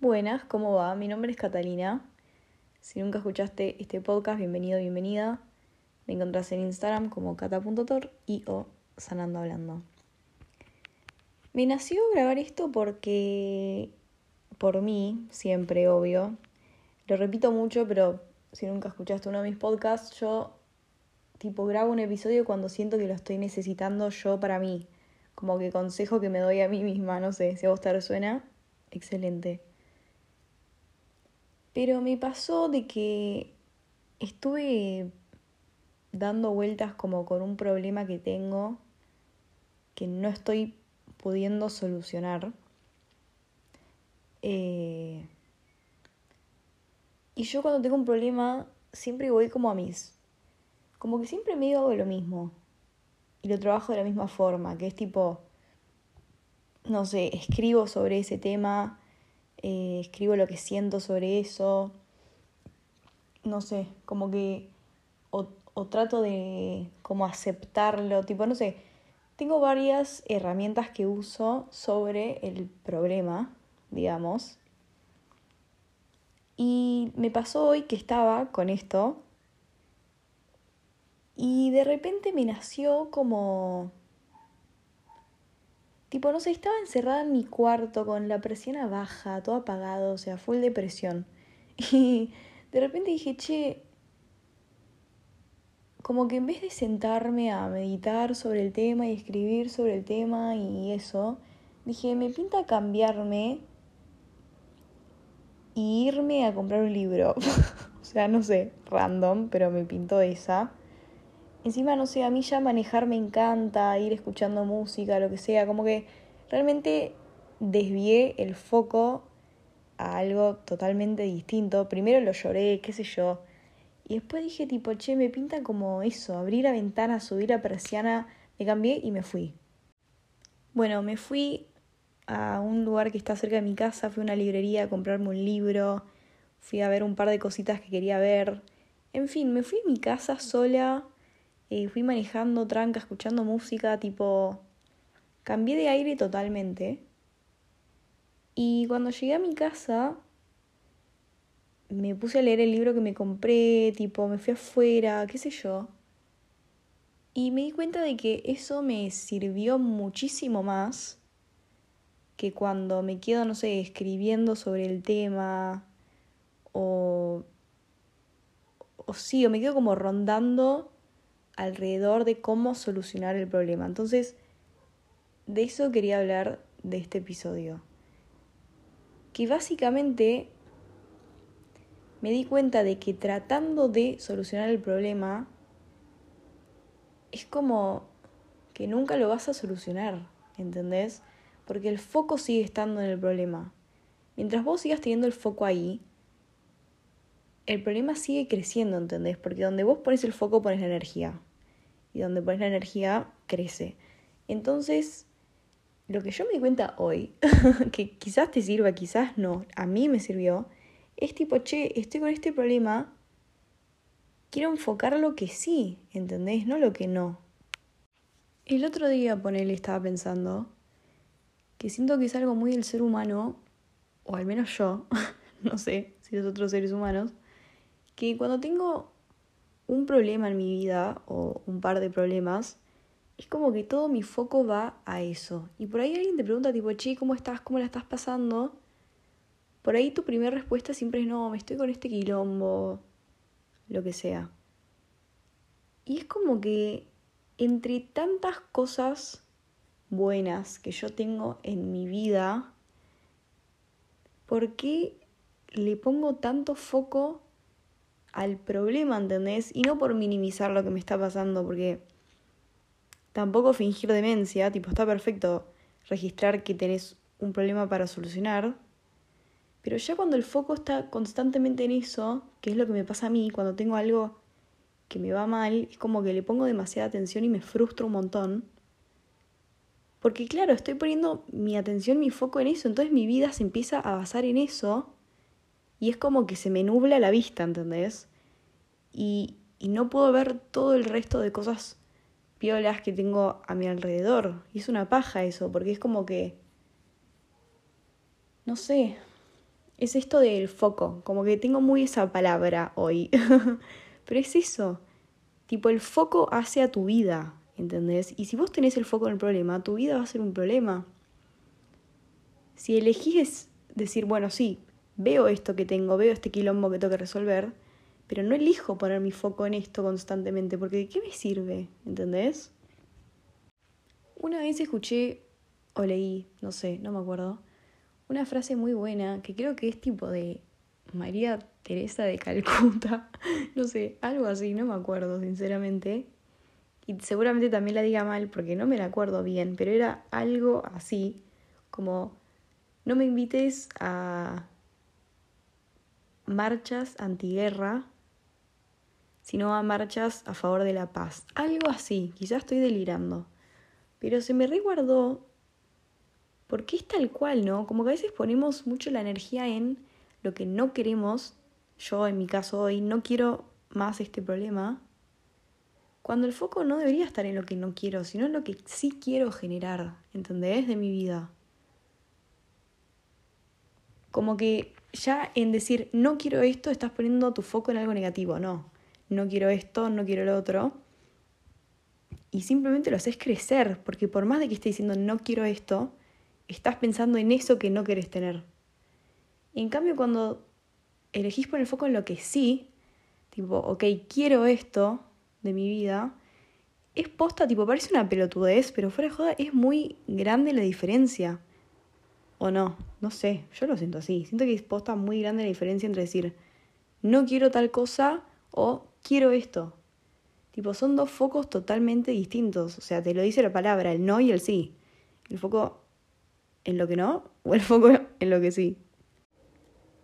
Buenas, ¿cómo va? Mi nombre es Catalina. Si nunca escuchaste este podcast, bienvenido, bienvenida. Me encontrás en Instagram como cata.tor y o sanando hablando. Me nació grabar esto porque, por mí, siempre, obvio, lo repito mucho, pero si nunca escuchaste uno de mis podcasts, yo tipo grabo un episodio cuando siento que lo estoy necesitando yo para mí. Como que consejo que me doy a mí misma, no sé, si a vos te resuena, excelente. Pero me pasó de que estuve dando vueltas como con un problema que tengo que no estoy pudiendo solucionar. Eh, y yo cuando tengo un problema siempre voy como a mis... Como que siempre me hago lo mismo. Y lo trabajo de la misma forma, que es tipo, no sé, escribo sobre ese tema eh, escribo lo que siento sobre eso, no sé, como que, o, o trato de como aceptarlo, tipo, no sé, tengo varias herramientas que uso sobre el problema, digamos. Y me pasó hoy que estaba con esto y de repente me nació como Tipo, no sé, estaba encerrada en mi cuarto con la presión baja, todo apagado, o sea, full depresión. Y de repente dije, che, como que en vez de sentarme a meditar sobre el tema y escribir sobre el tema y eso, dije, me pinta cambiarme y irme a comprar un libro. o sea, no sé, random, pero me pintó esa. Encima, no sé, a mí ya manejar me encanta, ir escuchando música, lo que sea, como que realmente desvié el foco a algo totalmente distinto. Primero lo lloré, qué sé yo. Y después dije tipo, che, me pinta como eso, abrir la ventana, subir la persiana, me cambié y me fui. Bueno, me fui a un lugar que está cerca de mi casa, fui a una librería a comprarme un libro, fui a ver un par de cositas que quería ver. En fin, me fui a mi casa sola fui manejando tranca, escuchando música, tipo, cambié de aire totalmente. Y cuando llegué a mi casa, me puse a leer el libro que me compré, tipo, me fui afuera, qué sé yo. Y me di cuenta de que eso me sirvió muchísimo más que cuando me quedo, no sé, escribiendo sobre el tema o, o sí, o me quedo como rondando alrededor de cómo solucionar el problema. Entonces, de eso quería hablar de este episodio. Que básicamente me di cuenta de que tratando de solucionar el problema es como que nunca lo vas a solucionar, ¿entendés? Porque el foco sigue estando en el problema. Mientras vos sigas teniendo el foco ahí, el problema sigue creciendo, ¿entendés? Porque donde vos pones el foco pones la energía y donde pones la energía crece. Entonces, lo que yo me di cuenta hoy, que quizás te sirva, quizás no, a mí me sirvió, es tipo, che, estoy con este problema, quiero enfocar lo que sí, ¿entendés? No lo que no. El otro día, ponele, estaba pensando que siento que es algo muy del ser humano, o al menos yo, no sé si los otros seres humanos, que cuando tengo un problema en mi vida o un par de problemas, es como que todo mi foco va a eso. Y por ahí alguien te pregunta tipo, che, ¿cómo estás? ¿Cómo la estás pasando? Por ahí tu primera respuesta siempre es, no, me estoy con este quilombo, lo que sea. Y es como que entre tantas cosas buenas que yo tengo en mi vida, ¿por qué le pongo tanto foco al problema, ¿entendés? Y no por minimizar lo que me está pasando, porque tampoco fingir demencia, tipo, está perfecto registrar que tenés un problema para solucionar, pero ya cuando el foco está constantemente en eso, que es lo que me pasa a mí, cuando tengo algo que me va mal, es como que le pongo demasiada atención y me frustro un montón. Porque claro, estoy poniendo mi atención, mi foco en eso, entonces mi vida se empieza a basar en eso y es como que se me nubla la vista, ¿entendés? Y, y no puedo ver todo el resto de cosas piolas que tengo a mi alrededor. Y es una paja eso, porque es como que, no sé, es esto del foco, como que tengo muy esa palabra hoy, pero es eso, tipo el foco hacia tu vida, ¿entendés? Y si vos tenés el foco en el problema, tu vida va a ser un problema. Si elegís decir, bueno, sí, veo esto que tengo, veo este quilombo que tengo que resolver, pero no elijo poner mi foco en esto constantemente, porque ¿de qué me sirve? ¿Entendés? Una vez escuché o leí, no sé, no me acuerdo, una frase muy buena que creo que es tipo de María Teresa de Calcuta, no sé, algo así, no me acuerdo sinceramente. Y seguramente también la diga mal porque no me la acuerdo bien, pero era algo así, como no me invites a marchas antiguerra, sino a marchas a favor de la paz. Algo así, quizás estoy delirando. Pero se me resguardó porque es tal cual, ¿no? Como que a veces ponemos mucho la energía en lo que no queremos. Yo, en mi caso hoy, no quiero más este problema. Cuando el foco no debería estar en lo que no quiero, sino en lo que sí quiero generar, ¿entendés? De mi vida. Como que ya en decir no quiero esto, estás poniendo tu foco en algo negativo. No, no quiero esto, no quiero lo otro. Y simplemente lo haces crecer, porque por más de que esté diciendo no quiero esto, estás pensando en eso que no querés tener. En cambio, cuando elegís poner el foco en lo que sí, tipo, ok, quiero esto de mi vida, es posta, tipo, parece una pelotudez, pero fuera de joda es muy grande la diferencia. ¿O no? No sé, yo lo siento así. Siento que es posta muy grande la diferencia entre decir, no quiero tal cosa o quiero esto. Tipo, son dos focos totalmente distintos. O sea, te lo dice la palabra, el no y el sí. El foco en lo que no o el foco en lo que sí.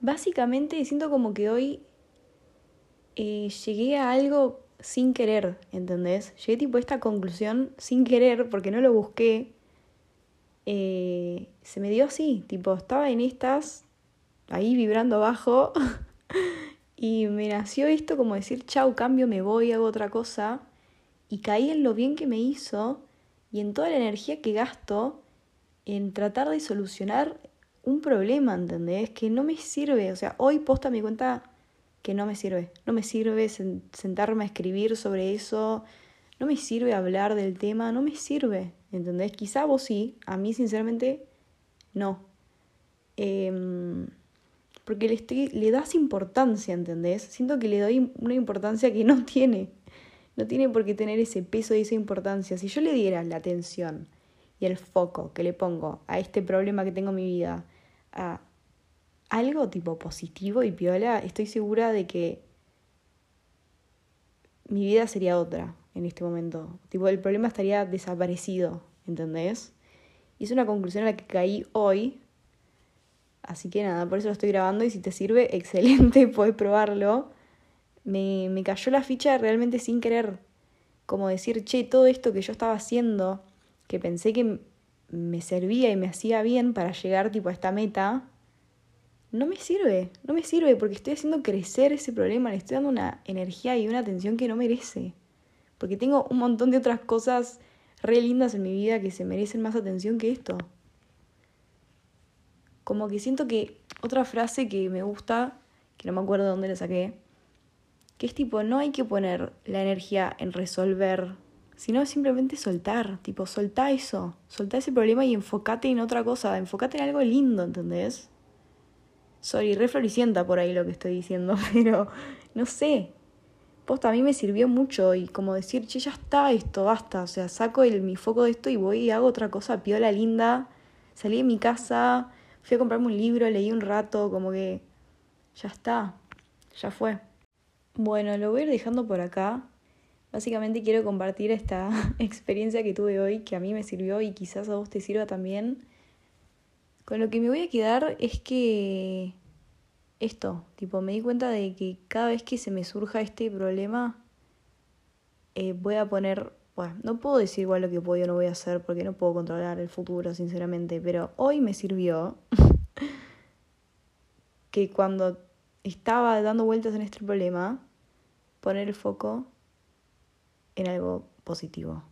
Básicamente siento como que hoy eh, llegué a algo sin querer, ¿entendés? Llegué tipo a esta conclusión sin querer porque no lo busqué. Eh, se me dio así, tipo, estaba en estas, ahí vibrando abajo, y me nació esto como decir, chau, cambio, me voy, hago otra cosa, y caí en lo bien que me hizo y en toda la energía que gasto en tratar de solucionar un problema, ¿entendés? Que no me sirve. O sea, hoy posta mi cuenta que no me sirve. No me sirve sentarme a escribir sobre eso. No me sirve hablar del tema. No me sirve. ¿Entendés? Quizá vos sí. A mí, sinceramente, no. Em, porque le, le das importancia, ¿entendés? Siento que le doy una importancia que no tiene. No tiene por qué tener ese peso y esa importancia. Si yo le diera la atención y el foco que le pongo a este problema que tengo en mi vida, a algo tipo positivo y piola, estoy segura de que mi vida sería otra en este momento. Tipo, el problema estaría desaparecido, ¿entendés? Y es una conclusión a la que caí hoy. Así que nada, por eso lo estoy grabando y si te sirve, excelente, puedes probarlo. Me, me cayó la ficha realmente sin querer. Como decir, che, todo esto que yo estaba haciendo que pensé que me servía y me hacía bien para llegar tipo a esta meta, no me sirve, no me sirve porque estoy haciendo crecer ese problema, le estoy dando una energía y una atención que no merece. Porque tengo un montón de otras cosas re lindas en mi vida que se merecen más atención que esto. Como que siento que otra frase que me gusta, que no me acuerdo de dónde la saqué, que es tipo, no hay que poner la energía en resolver sino simplemente soltar, tipo, soltá eso, soltá ese problema y enfócate en otra cosa, enfócate en algo lindo, ¿entendés? Soy re floricienta por ahí lo que estoy diciendo, pero no sé. Posta, a mí me sirvió mucho y como decir, che, ya está esto, basta. O sea, saco el, mi foco de esto y voy y hago otra cosa, piola linda. Salí de mi casa, fui a comprarme un libro, leí un rato, como que ya está, ya fue. Bueno, lo voy a ir dejando por acá. Básicamente quiero compartir esta experiencia que tuve hoy, que a mí me sirvió y quizás a vos te sirva también. Con lo que me voy a quedar es que esto, tipo, me di cuenta de que cada vez que se me surja este problema, eh, voy a poner, bueno, no puedo decir igual lo que puedo o no voy a hacer porque no puedo controlar el futuro, sinceramente, pero hoy me sirvió que cuando estaba dando vueltas en este problema, poner el foco en algo positivo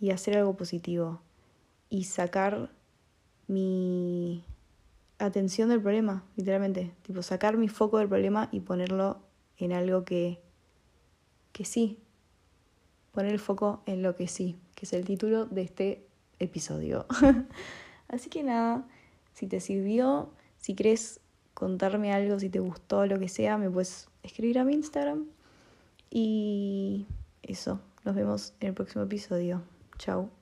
y hacer algo positivo y sacar mi atención del problema, literalmente. Tipo, sacar mi foco del problema y ponerlo en algo que, que sí. Poner el foco en lo que sí, que es el título de este episodio. Así que nada, si te sirvió, si querés contarme algo, si te gustó, lo que sea, me puedes escribir a mi Instagram. Y eso, nos vemos en el próximo episodio. Chao.